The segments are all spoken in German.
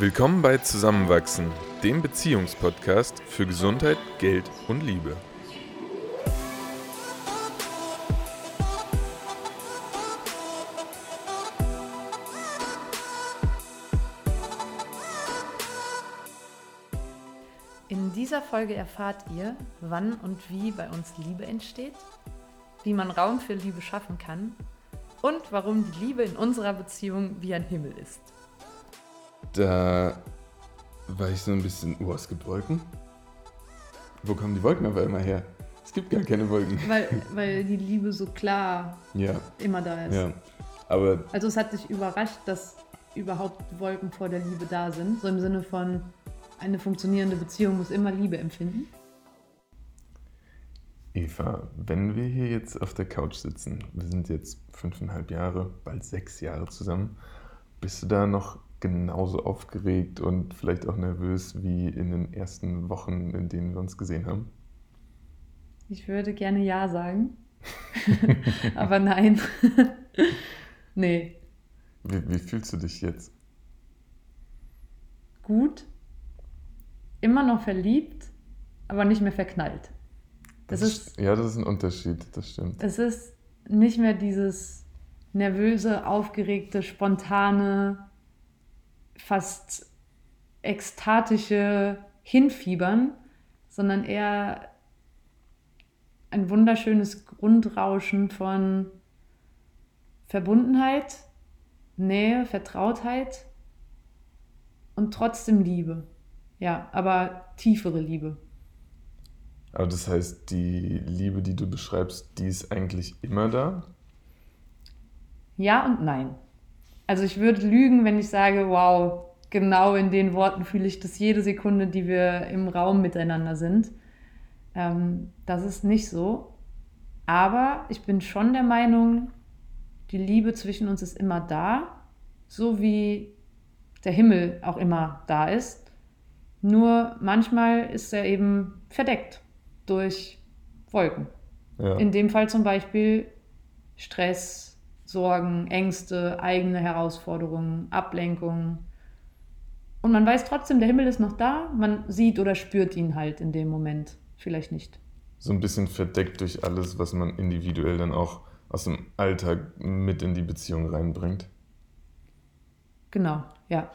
Willkommen bei Zusammenwachsen, dem Beziehungspodcast für Gesundheit, Geld und Liebe. In dieser Folge erfahrt ihr, wann und wie bei uns Liebe entsteht, wie man Raum für Liebe schaffen kann und warum die Liebe in unserer Beziehung wie ein Himmel ist. Da war ich so ein bisschen, oh, es gibt Wolken. Wo kommen die Wolken aber immer her? Es gibt gar keine Wolken. Weil, weil die Liebe so klar Ja, immer da ist. ja. Aber Also es hat dich überrascht, dass überhaupt Wolken vor der Liebe da sind. So im Sinne von, eine funktionierende Beziehung muss immer Liebe empfinden. Eva, wenn wir hier jetzt auf der Couch sitzen, wir sind jetzt fünfeinhalb Jahre, bald sechs Jahre zusammen, bist du da noch genauso aufgeregt und vielleicht auch nervös wie in den ersten Wochen, in denen wir uns gesehen haben? Ich würde gerne Ja sagen. Aber nein. nee. Wie, wie fühlst du dich jetzt? Gut. Immer noch verliebt, aber nicht mehr verknallt. Das ist, ja, das ist ein Unterschied, das stimmt. es ist nicht mehr dieses nervöse, aufgeregte, spontane, fast ekstatische Hinfiebern, sondern eher ein wunderschönes Grundrauschen von Verbundenheit, Nähe, Vertrautheit und trotzdem Liebe. Ja, aber tiefere Liebe. Aber das heißt, die Liebe, die du beschreibst, die ist eigentlich immer da? Ja und nein. Also ich würde lügen, wenn ich sage, wow, genau in den Worten fühle ich das jede Sekunde, die wir im Raum miteinander sind. Ähm, das ist nicht so. Aber ich bin schon der Meinung, die Liebe zwischen uns ist immer da, so wie der Himmel auch immer da ist. Nur manchmal ist er eben verdeckt durch Wolken. Ja. In dem Fall zum Beispiel Stress, Sorgen, Ängste, eigene Herausforderungen, Ablenkungen. Und man weiß trotzdem, der Himmel ist noch da, man sieht oder spürt ihn halt in dem Moment. Vielleicht nicht. So ein bisschen verdeckt durch alles, was man individuell dann auch aus dem Alltag mit in die Beziehung reinbringt. Genau, ja.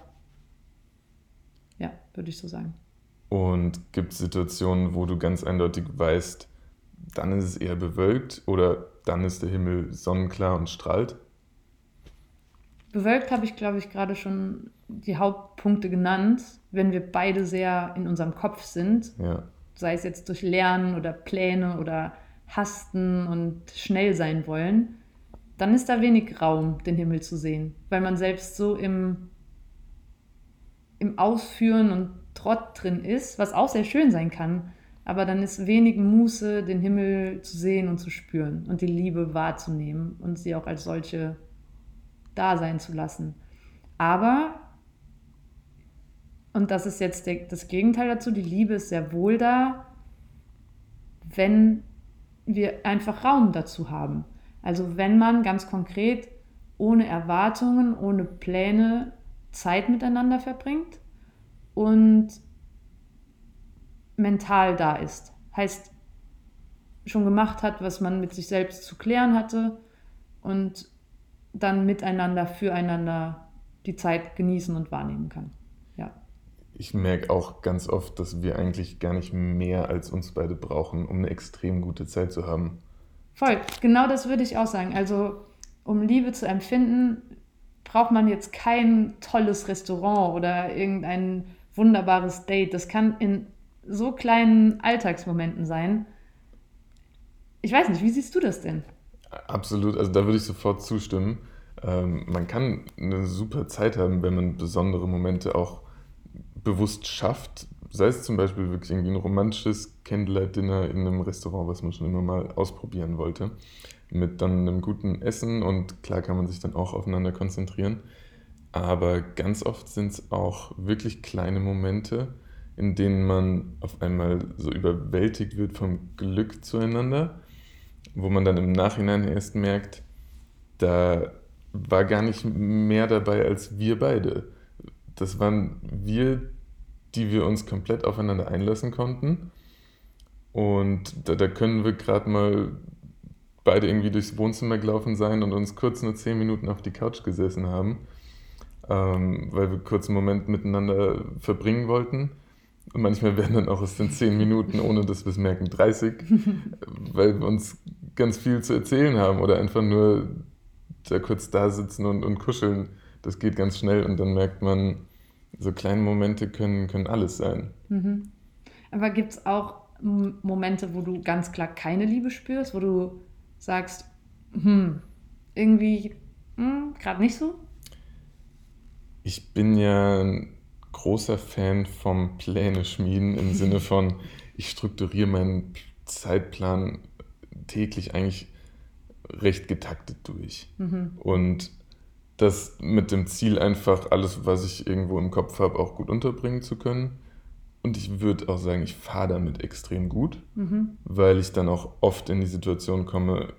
Ja, würde ich so sagen. Und gibt es Situationen, wo du ganz eindeutig weißt, dann ist es eher bewölkt oder dann ist der Himmel sonnenklar und strahlt? Bewölkt habe ich, glaube ich, gerade schon die Hauptpunkte genannt. Wenn wir beide sehr in unserem Kopf sind, Ja. sei es jetzt durch Lernen oder Pläne oder Hasten und schnell sein wollen, dann ist da wenig Raum, den Himmel zu sehen, weil man selbst so im, im Ausführen und Trott drin ist, was auch sehr schön sein kann, aber dann ist wenig Muße, den Himmel zu sehen und zu spüren und die Liebe wahrzunehmen und sie auch als solche da sein zu lassen. Aber, und das ist jetzt der, das Gegenteil dazu, die Liebe ist sehr wohl da, wenn wir einfach Raum dazu haben. Also wenn man ganz konkret ohne Erwartungen, ohne Pläne Zeit miteinander verbringt und mental da ist. Heißt, schon gemacht hat, was man mit sich selbst zu klären hatte und dann miteinander, füreinander die Zeit genießen und wahrnehmen kann. Ja. Ich merke auch ganz oft, dass wir eigentlich gar nicht mehr als uns beide brauchen, um eine extrem gute Zeit zu haben. Voll, genau das würde ich auch sagen. Also, um Liebe zu empfinden, braucht man jetzt kein tolles Restaurant oder irgendein wunderbares Date. Das kann in so kleinen Alltagsmomenten sein. Ich weiß nicht, wie siehst du das denn? Absolut, also da würde ich sofort zustimmen. Ähm, man kann eine super Zeit haben, wenn man besondere Momente auch bewusst schafft. Sei es zum Beispiel wirklich irgendwie ein romantisches Candlelight-Dinner in einem Restaurant, was man schon immer mal ausprobieren wollte. Mit dann einem guten Essen und klar kann man sich dann auch aufeinander konzentrieren. Aber ganz oft sind es auch wirklich kleine Momente, in denen man auf einmal so überwältigt wird vom Glück zueinander, wo man dann im Nachhinein erst merkt, da war gar nicht mehr dabei als wir beide. das waren wir, die wir uns komplett aufeinander einlassen konnten. Und da, da können wir gerade mal beide irgendwie durchs Wohnzimmer gelaufen sein und uns kurz nur zehn Minuten auf die Couch gesessen haben, ähm, weil wir kurz einen Moment miteinander verbringen wollten. Und manchmal werden dann auch aus den zehn Minuten, ohne dass wir es merken, 30, weil wir uns ganz viel zu erzählen haben oder einfach nur da kurz da sitzen und, und kuscheln. Das geht ganz schnell und dann merkt man, so kleine Momente können, können alles sein. Mhm. Aber gibt es auch Momente, wo du ganz klar keine Liebe spürst, wo du sagst, hm, irgendwie hm, gerade nicht so? Ich bin ja ein großer Fan vom Pläne schmieden im Sinne von, ich strukturiere meinen Zeitplan täglich eigentlich recht getaktet durch. Mhm. Und das mit dem Ziel einfach alles, was ich irgendwo im Kopf habe, auch gut unterbringen zu können. Und ich würde auch sagen, ich fahre damit extrem gut, mhm. weil ich dann auch oft in die Situation komme,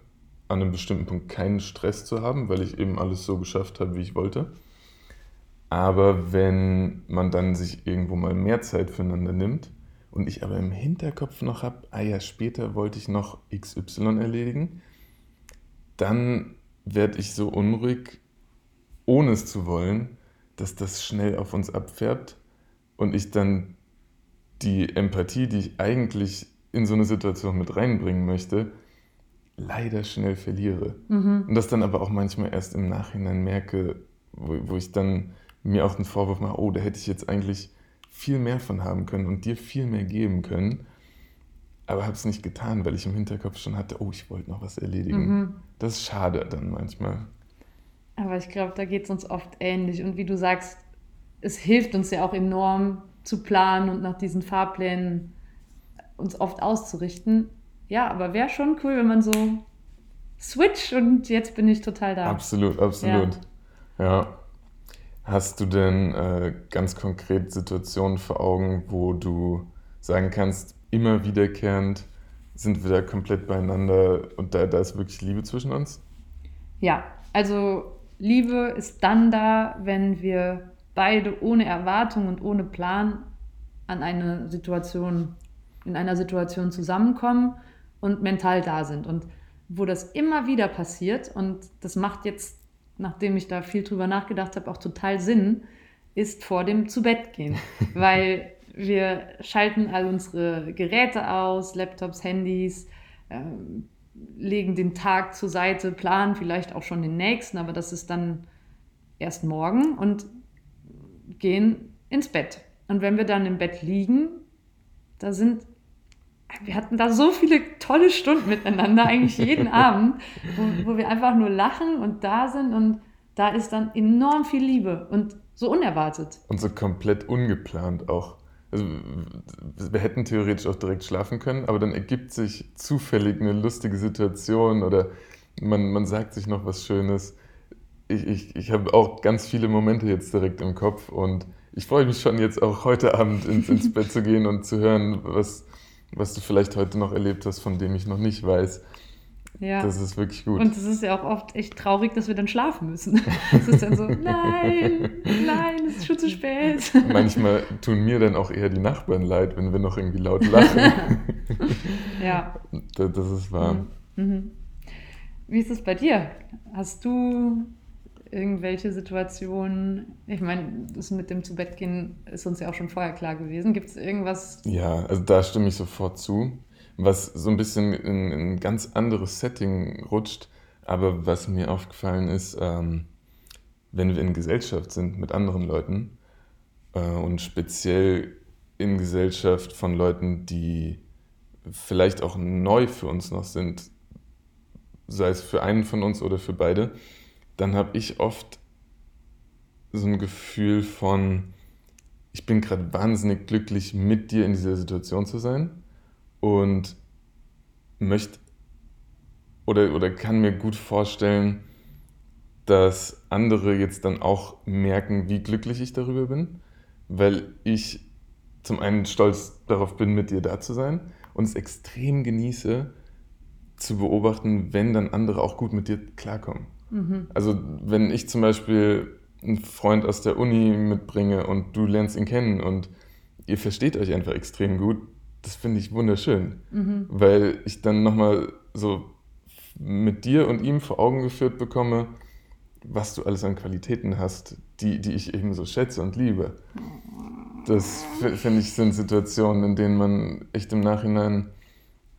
an einem bestimmten Punkt keinen Stress zu haben, weil ich eben alles so geschafft habe, wie ich wollte. Aber wenn man dann sich irgendwo mal mehr Zeit füreinander nimmt und ich aber im Hinterkopf noch habe, ah ja, später wollte ich noch XY erledigen, dann werde ich so unruhig, ohne es zu wollen, dass das schnell auf uns abfärbt und ich dann die Empathie, die ich eigentlich in so eine Situation mit reinbringen möchte, leider schnell verliere. Mhm. Und das dann aber auch manchmal erst im Nachhinein merke, wo, wo ich dann mir auch den Vorwurf mache, oh, da hätte ich jetzt eigentlich viel mehr von haben können und dir viel mehr geben können, aber habe es nicht getan, weil ich im Hinterkopf schon hatte, oh, ich wollte noch was erledigen. Mhm. Das ist schade dann manchmal. Aber ich glaube, da geht es uns oft ähnlich. Und wie du sagst, es hilft uns ja auch enorm, zu planen und nach diesen Fahrplänen uns oft auszurichten. Ja, aber wäre schon cool, wenn man so switcht und jetzt bin ich total da. Absolut, absolut. Ja. ja. Hast du denn äh, ganz konkret Situationen vor Augen, wo du sagen kannst, immer wiederkehrend sind wir da komplett beieinander und da, da ist wirklich Liebe zwischen uns? Ja, also Liebe ist dann da, wenn wir beide ohne Erwartung und ohne Plan an eine Situation, in einer Situation zusammenkommen und mental da sind. Und wo das immer wieder passiert, und das macht jetzt, nachdem ich da viel drüber nachgedacht habe, auch total Sinn, ist vor dem Zubettgehen. Weil wir schalten all unsere Geräte aus, Laptops, Handys, äh, legen den Tag zur Seite, planen vielleicht auch schon den nächsten, aber das ist dann erst morgen. Und gehen ins Bett. Und wenn wir dann im Bett liegen, da sind, wir hatten da so viele tolle Stunden miteinander, eigentlich jeden Abend, wo, wo wir einfach nur lachen und da sind und da ist dann enorm viel Liebe und so unerwartet. Und so komplett ungeplant auch. Also, wir hätten theoretisch auch direkt schlafen können, aber dann ergibt sich zufällig eine lustige Situation oder man, man sagt sich noch was Schönes ich, ich, ich habe auch ganz viele Momente jetzt direkt im Kopf und ich freue mich schon jetzt auch heute Abend ins, ins Bett zu gehen und zu hören, was, was du vielleicht heute noch erlebt hast, von dem ich noch nicht weiß. Ja. Das ist wirklich gut. Und es ist ja auch oft echt traurig, dass wir dann schlafen müssen. Es ist dann so, nein, nein, es ist schon zu spät. Manchmal tun mir dann auch eher die Nachbarn leid, wenn wir noch irgendwie laut lachen. ja. Das, ist wahr. Mhm. mhm. Wie ist es bei dir? Hast du irgendwelche Situationen? Ich meine, das mit dem Zubettgehen ist uns ja auch schon vorher klar gewesen. Gibt es irgendwas? Ja, also da stimme ich sofort zu. Was so ein bisschen in, in ein ganz anderes Setting rutscht, aber was mir aufgefallen ist, ähm, wenn wir in Gesellschaft sind mit anderen Leuten äh, und speziell in Gesellschaft von Leuten, die vielleicht auch neu für uns noch sind, sei es für einen von uns oder für beide, dann habe ich oft so ein Gefühl von, ich bin gerade wahnsinnig glücklich, mit dir in dieser Situation zu sein und möchte oder, oder kann mir gut vorstellen, dass andere jetzt dann auch merken, wie glücklich ich darüber bin, weil ich zum einen stolz darauf bin, mit dir da zu sein und es extrem genieße, zu beobachten, wenn dann andere auch gut mit dir klarkommen. Mhm. Also wenn ich zum Beispiel einen Freund aus der Uni mitbringe und du lernst ihn kennen und ihr versteht euch einfach extrem gut, das finde ich wunderschön, mhm. weil ich dann nochmal so mit dir und ihm vor Augen geführt bekomme, was du alles an Qualitäten hast, die, die ich eben so schätze und liebe. Das finde ich sind Situationen, in denen man echt im Nachhinein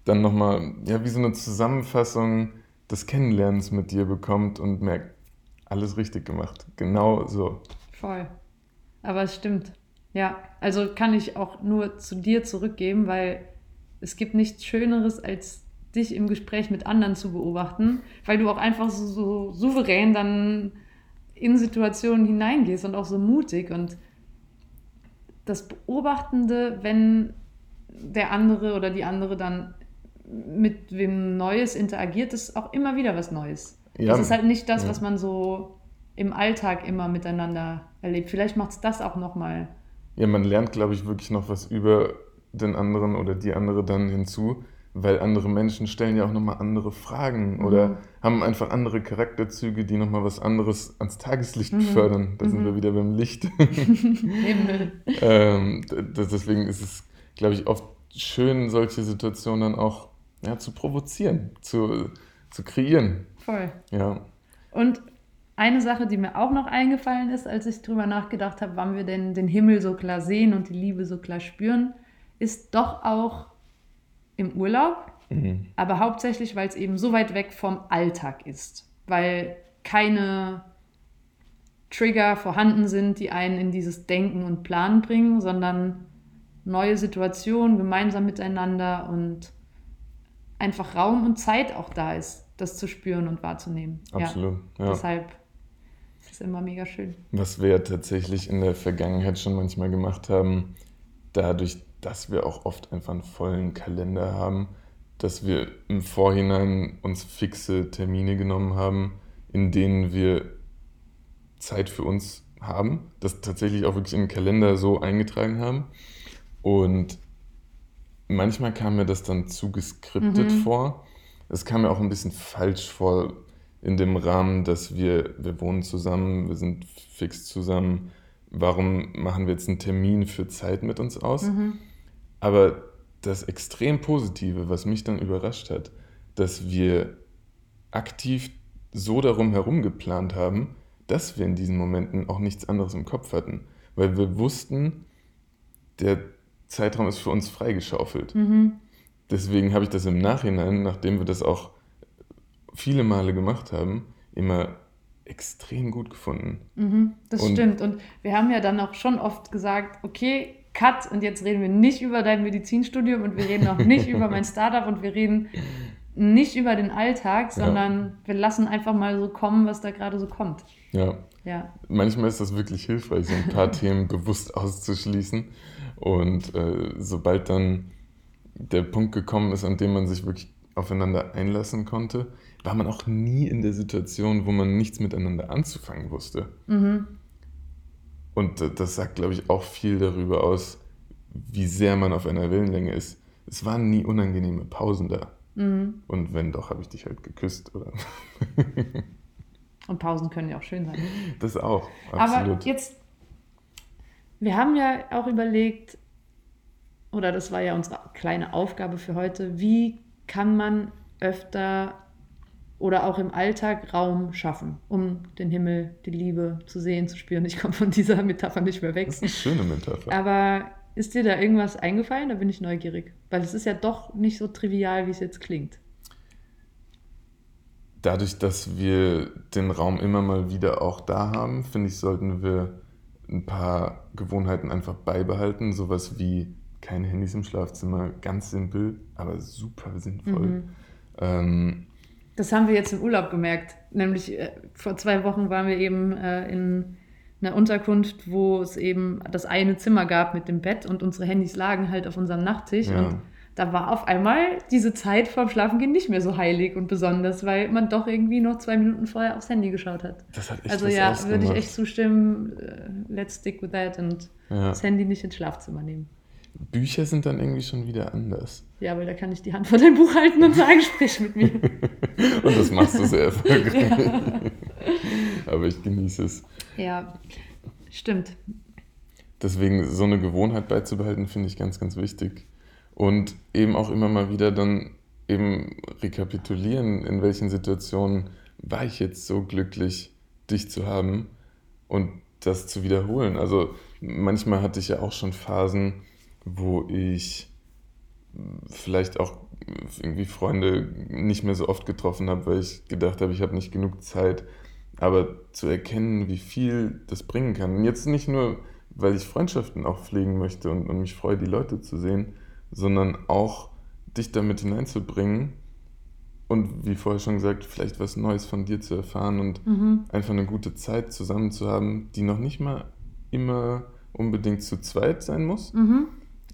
dann nochmal, ja, wie so eine Zusammenfassung des Kennenlernens mit dir bekommt und merkt, alles richtig gemacht. Genau so. Voll. Aber es stimmt. Ja, also kann ich auch nur zu dir zurückgeben, weil es gibt nichts Schöneres, als dich im Gespräch mit anderen zu beobachten, weil du auch einfach so, so souverän dann in Situationen hineingehst und auch so mutig. Und das Beobachtende, wenn der andere oder die andere dann mit wem Neues interagiert, ist auch immer wieder was Neues. Ja. Das ist halt nicht das, was man so im Alltag immer miteinander erlebt. Vielleicht macht es das auch nochmal. Ja, man lernt, glaube ich, wirklich noch was über den anderen oder die andere dann hinzu, weil andere Menschen stellen ja auch nochmal andere Fragen mhm. oder haben einfach andere Charakterzüge, die nochmal was anderes ans Tageslicht mhm. fördern. Da mhm. sind wir wieder beim Licht. ähm, deswegen ist es, glaube ich, oft schön, solche Situationen dann auch ja, zu provozieren, zu, zu kreieren. Voll. Ja. Und eine Sache, die mir auch noch eingefallen ist, als ich drüber nachgedacht habe, wann wir denn den Himmel so klar sehen und die Liebe so klar spüren, ist doch auch im Urlaub, mhm. aber hauptsächlich, weil es eben so weit weg vom Alltag ist, weil keine Trigger vorhanden sind, die einen in dieses Denken und Planen bringen, sondern neue Situationen gemeinsam miteinander und einfach Raum und Zeit auch da ist, das zu spüren und wahrzunehmen. Absolut. Ja. ja. Deshalb ist immer mega schön. Was wir tatsächlich in der Vergangenheit schon manchmal gemacht haben, dadurch, dass wir auch oft einfach einen vollen Kalender haben, dass wir im Vorhinein uns fixe Termine genommen haben, in denen wir Zeit für uns haben, das tatsächlich auch wirklich in den Kalender so eingetragen haben. Und manchmal kam mir das dann zu geskriptet mhm. vor. Es kam mir auch ein bisschen falsch vor in dem Rahmen, dass wir, wir wohnen zusammen, wir sind fix zusammen. Warum machen wir jetzt einen Termin für Zeit mit uns aus? Mhm. Aber das extrem Positive, was mich dann überrascht hat, dass wir aktiv so darum herum geplant haben, dass wir in diesen Momenten auch nichts anderes im Kopf hatten. Weil wir wussten, der Zeitraum ist für uns freigeschaufelt. Mhm. Deswegen habe ich das im Nachhinein, nachdem wir das auch viele Male gemacht haben, immer extrem gut gefunden. Mhm, das und stimmt. Und wir haben ja dann auch schon oft gesagt, okay, Cut, und jetzt reden wir nicht über dein Medizinstudium und wir reden auch nicht über mein Startup und wir reden nicht über den Alltag, sondern ja. wir lassen einfach mal so kommen, was da gerade so kommt. Ja. ja. Manchmal ist das wirklich hilfreich, so ein paar Themen bewusst auszuschließen. Und äh, sobald dann der Punkt gekommen ist, an dem man sich wirklich aufeinander einlassen konnte, war man auch nie in der Situation, wo man nichts miteinander anzufangen wusste. Mhm. Und das sagt, glaube ich, auch viel darüber aus, wie sehr man auf einer Wellenlänge ist. Es waren nie unangenehme Pausen da. Mhm. Und wenn doch, habe ich dich halt geküsst, oder? Und Pausen können ja auch schön sein. Das auch, absolut. Aber jetzt, wir haben ja auch überlegt, oder das war ja unsere kleine Aufgabe für heute, wie kann man öfter oder auch im Alltag Raum schaffen, um den Himmel, die Liebe zu sehen, zu spüren. Ich komme von dieser Metapher nicht mehr weg. Das ist eine schöne Metapher. Aber ist dir da irgendwas eingefallen? Da bin ich neugierig. Weil es ist ja doch nicht so trivial, wie es jetzt klingt. Dadurch, dass wir den Raum immer mal wieder auch da haben, finde ich, sollten wir ein paar Gewohnheiten einfach beibehalten. Sowas wie keine Handys im Schlafzimmer, ganz simpel, aber super sinnvoll. Mhm. Ähm, das haben wir jetzt im Urlaub gemerkt. Nämlich äh, vor zwei Wochen waren wir eben äh, in einer Unterkunft, wo es eben das eine Zimmer gab mit dem Bett und unsere Handys lagen halt auf unserem Nachttisch. Ja. Und da war auf einmal diese Zeit vorm Schlafengehen nicht mehr so heilig und besonders, weil man doch irgendwie noch zwei Minuten vorher aufs Handy geschaut hat. Das hat echt Also ja, würde ich echt zustimmen, äh, let's stick with that und ja. das Handy nicht ins Schlafzimmer nehmen. Bücher sind dann irgendwie schon wieder anders. Ja, weil da kann ich die Hand vor dein Buch halten und sagen, sprich mit mir. und das machst du sehr erfolgreich. Ja. Aber ich genieße es. Ja, stimmt. Deswegen so eine Gewohnheit beizubehalten, finde ich ganz, ganz wichtig. Und eben auch immer mal wieder dann eben rekapitulieren, in welchen Situationen war ich jetzt so glücklich, dich zu haben und das zu wiederholen. Also manchmal hatte ich ja auch schon Phasen, wo ich vielleicht auch irgendwie Freunde nicht mehr so oft getroffen habe, weil ich gedacht habe, ich habe nicht genug Zeit. Aber zu erkennen, wie viel das bringen kann. Und jetzt nicht nur, weil ich Freundschaften auch pflegen möchte und, und mich freue, die Leute zu sehen, sondern auch dich damit hineinzubringen und wie vorher schon gesagt, vielleicht was Neues von dir zu erfahren und mhm. einfach eine gute Zeit zusammen zu haben, die noch nicht mal immer unbedingt zu zweit sein muss mhm.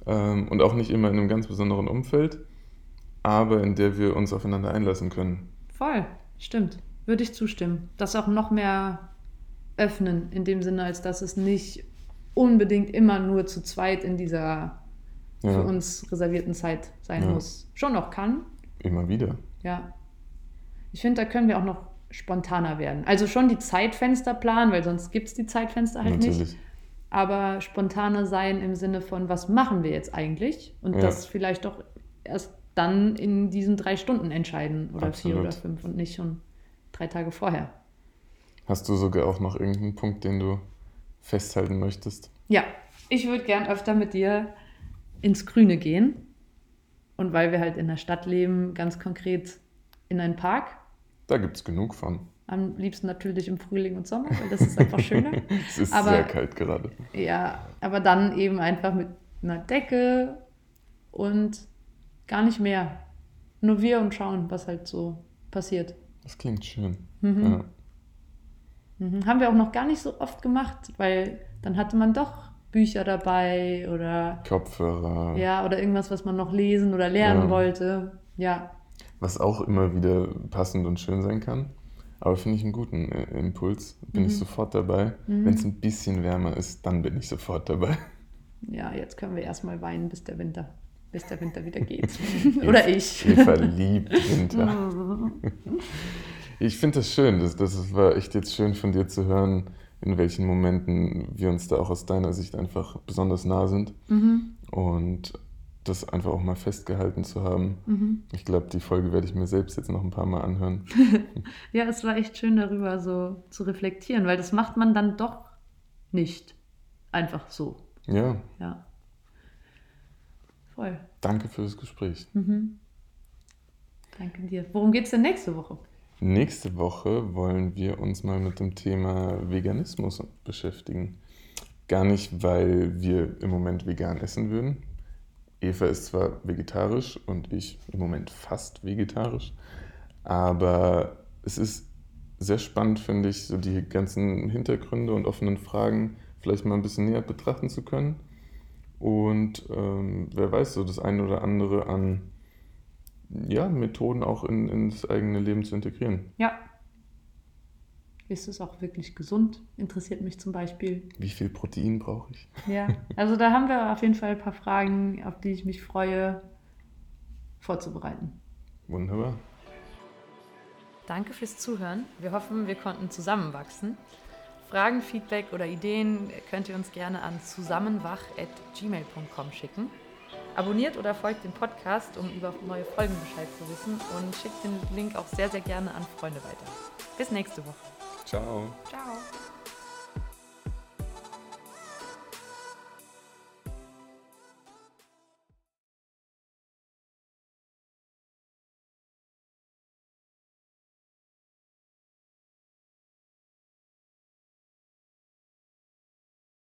ähm, und auch nicht immer in einem ganz besonderen Umfeld, aber in der wir uns aufeinander einlassen können. Voll, stimmt. Würde ich zustimmen. Das auch noch mehr öffnen, in dem Sinne, als dass es nicht unbedingt immer nur zu zweit in dieser ja. für uns reservierten Zeit sein ja. muss. Schon noch kann. Immer wieder. Ja. Ich finde, da können wir auch noch spontaner werden. Also schon die Zeitfenster planen, weil sonst gibt es die Zeitfenster halt Natürlich. nicht. Aber spontaner sein im Sinne von, was machen wir jetzt eigentlich? Und ja. das vielleicht doch erst dann in diesen drei Stunden entscheiden oder Absolut. vier oder fünf und nicht schon drei Tage vorher. Hast du sogar auch noch irgendeinen Punkt, den du festhalten möchtest? Ja, ich würde gern öfter mit dir ins Grüne gehen. Und weil wir halt in der Stadt leben, ganz konkret in einen Park. Da gibt es genug von. Am liebsten natürlich im Frühling und Sommer, weil das ist einfach schöner. es ist aber, sehr kalt gerade. Ja, aber dann eben einfach mit einer Decke und gar nicht mehr. Nur wir und schauen, was halt so passiert. Das klingt schön. Mhm. Ja. Mhm. Haben wir auch noch gar nicht so oft gemacht, weil dann hatte man doch Bücher dabei oder Kopfhörer. Ja, oder irgendwas, was man noch lesen oder lernen ja. wollte. Ja. Was auch immer wieder passend und schön sein kann. Aber finde ich einen guten äh, Impuls. Bin mhm. ich sofort dabei. Mhm. Wenn es ein bisschen wärmer ist, dann bin ich sofort dabei. Ja, jetzt können wir erstmal weinen, bis der Winter, bis der Winter wieder geht. Oder ich. Ihr verliebt Winter. ich finde das schön. Das, das war echt jetzt schön von dir zu hören, in welchen Momenten wir uns da auch aus deiner Sicht einfach besonders nah sind. Mhm. Und das einfach auch mal festgehalten zu haben. Mhm. Ich glaube, die Folge werde ich mir selbst jetzt noch ein paar Mal anhören. ja, es war echt schön darüber so zu reflektieren, weil das macht man dann doch nicht einfach so. Ja. Ja. Voll. Danke für das Gespräch. Mhm. Danke dir. Worum geht es denn nächste Woche? Nächste Woche wollen wir uns mal mit dem Thema Veganismus beschäftigen. Gar nicht, weil wir im Moment vegan essen würden. Eva ist zwar vegetarisch und ich im Moment fast vegetarisch, aber es ist sehr spannend, finde ich, so die ganzen Hintergründe und offenen Fragen vielleicht mal ein bisschen näher betrachten zu können. Und ähm, wer weiß, so das eine oder andere an ja, Methoden auch in, ins eigene Leben zu integrieren. Ja. Ist es auch wirklich gesund? Interessiert mich zum Beispiel. Wie viel Protein brauche ich? Ja, also da haben wir auf jeden Fall ein paar Fragen, auf die ich mich freue, vorzubereiten. Wunderbar. Danke fürs Zuhören. Wir hoffen, wir konnten zusammenwachsen. Fragen, Feedback oder Ideen könnt ihr uns gerne an zusammenwach.gmail.com schicken. Abonniert oder folgt dem Podcast, um über neue Folgen Bescheid zu wissen und schickt den Link auch sehr, sehr gerne an Freunde weiter. Bis nächste Woche. Ciao.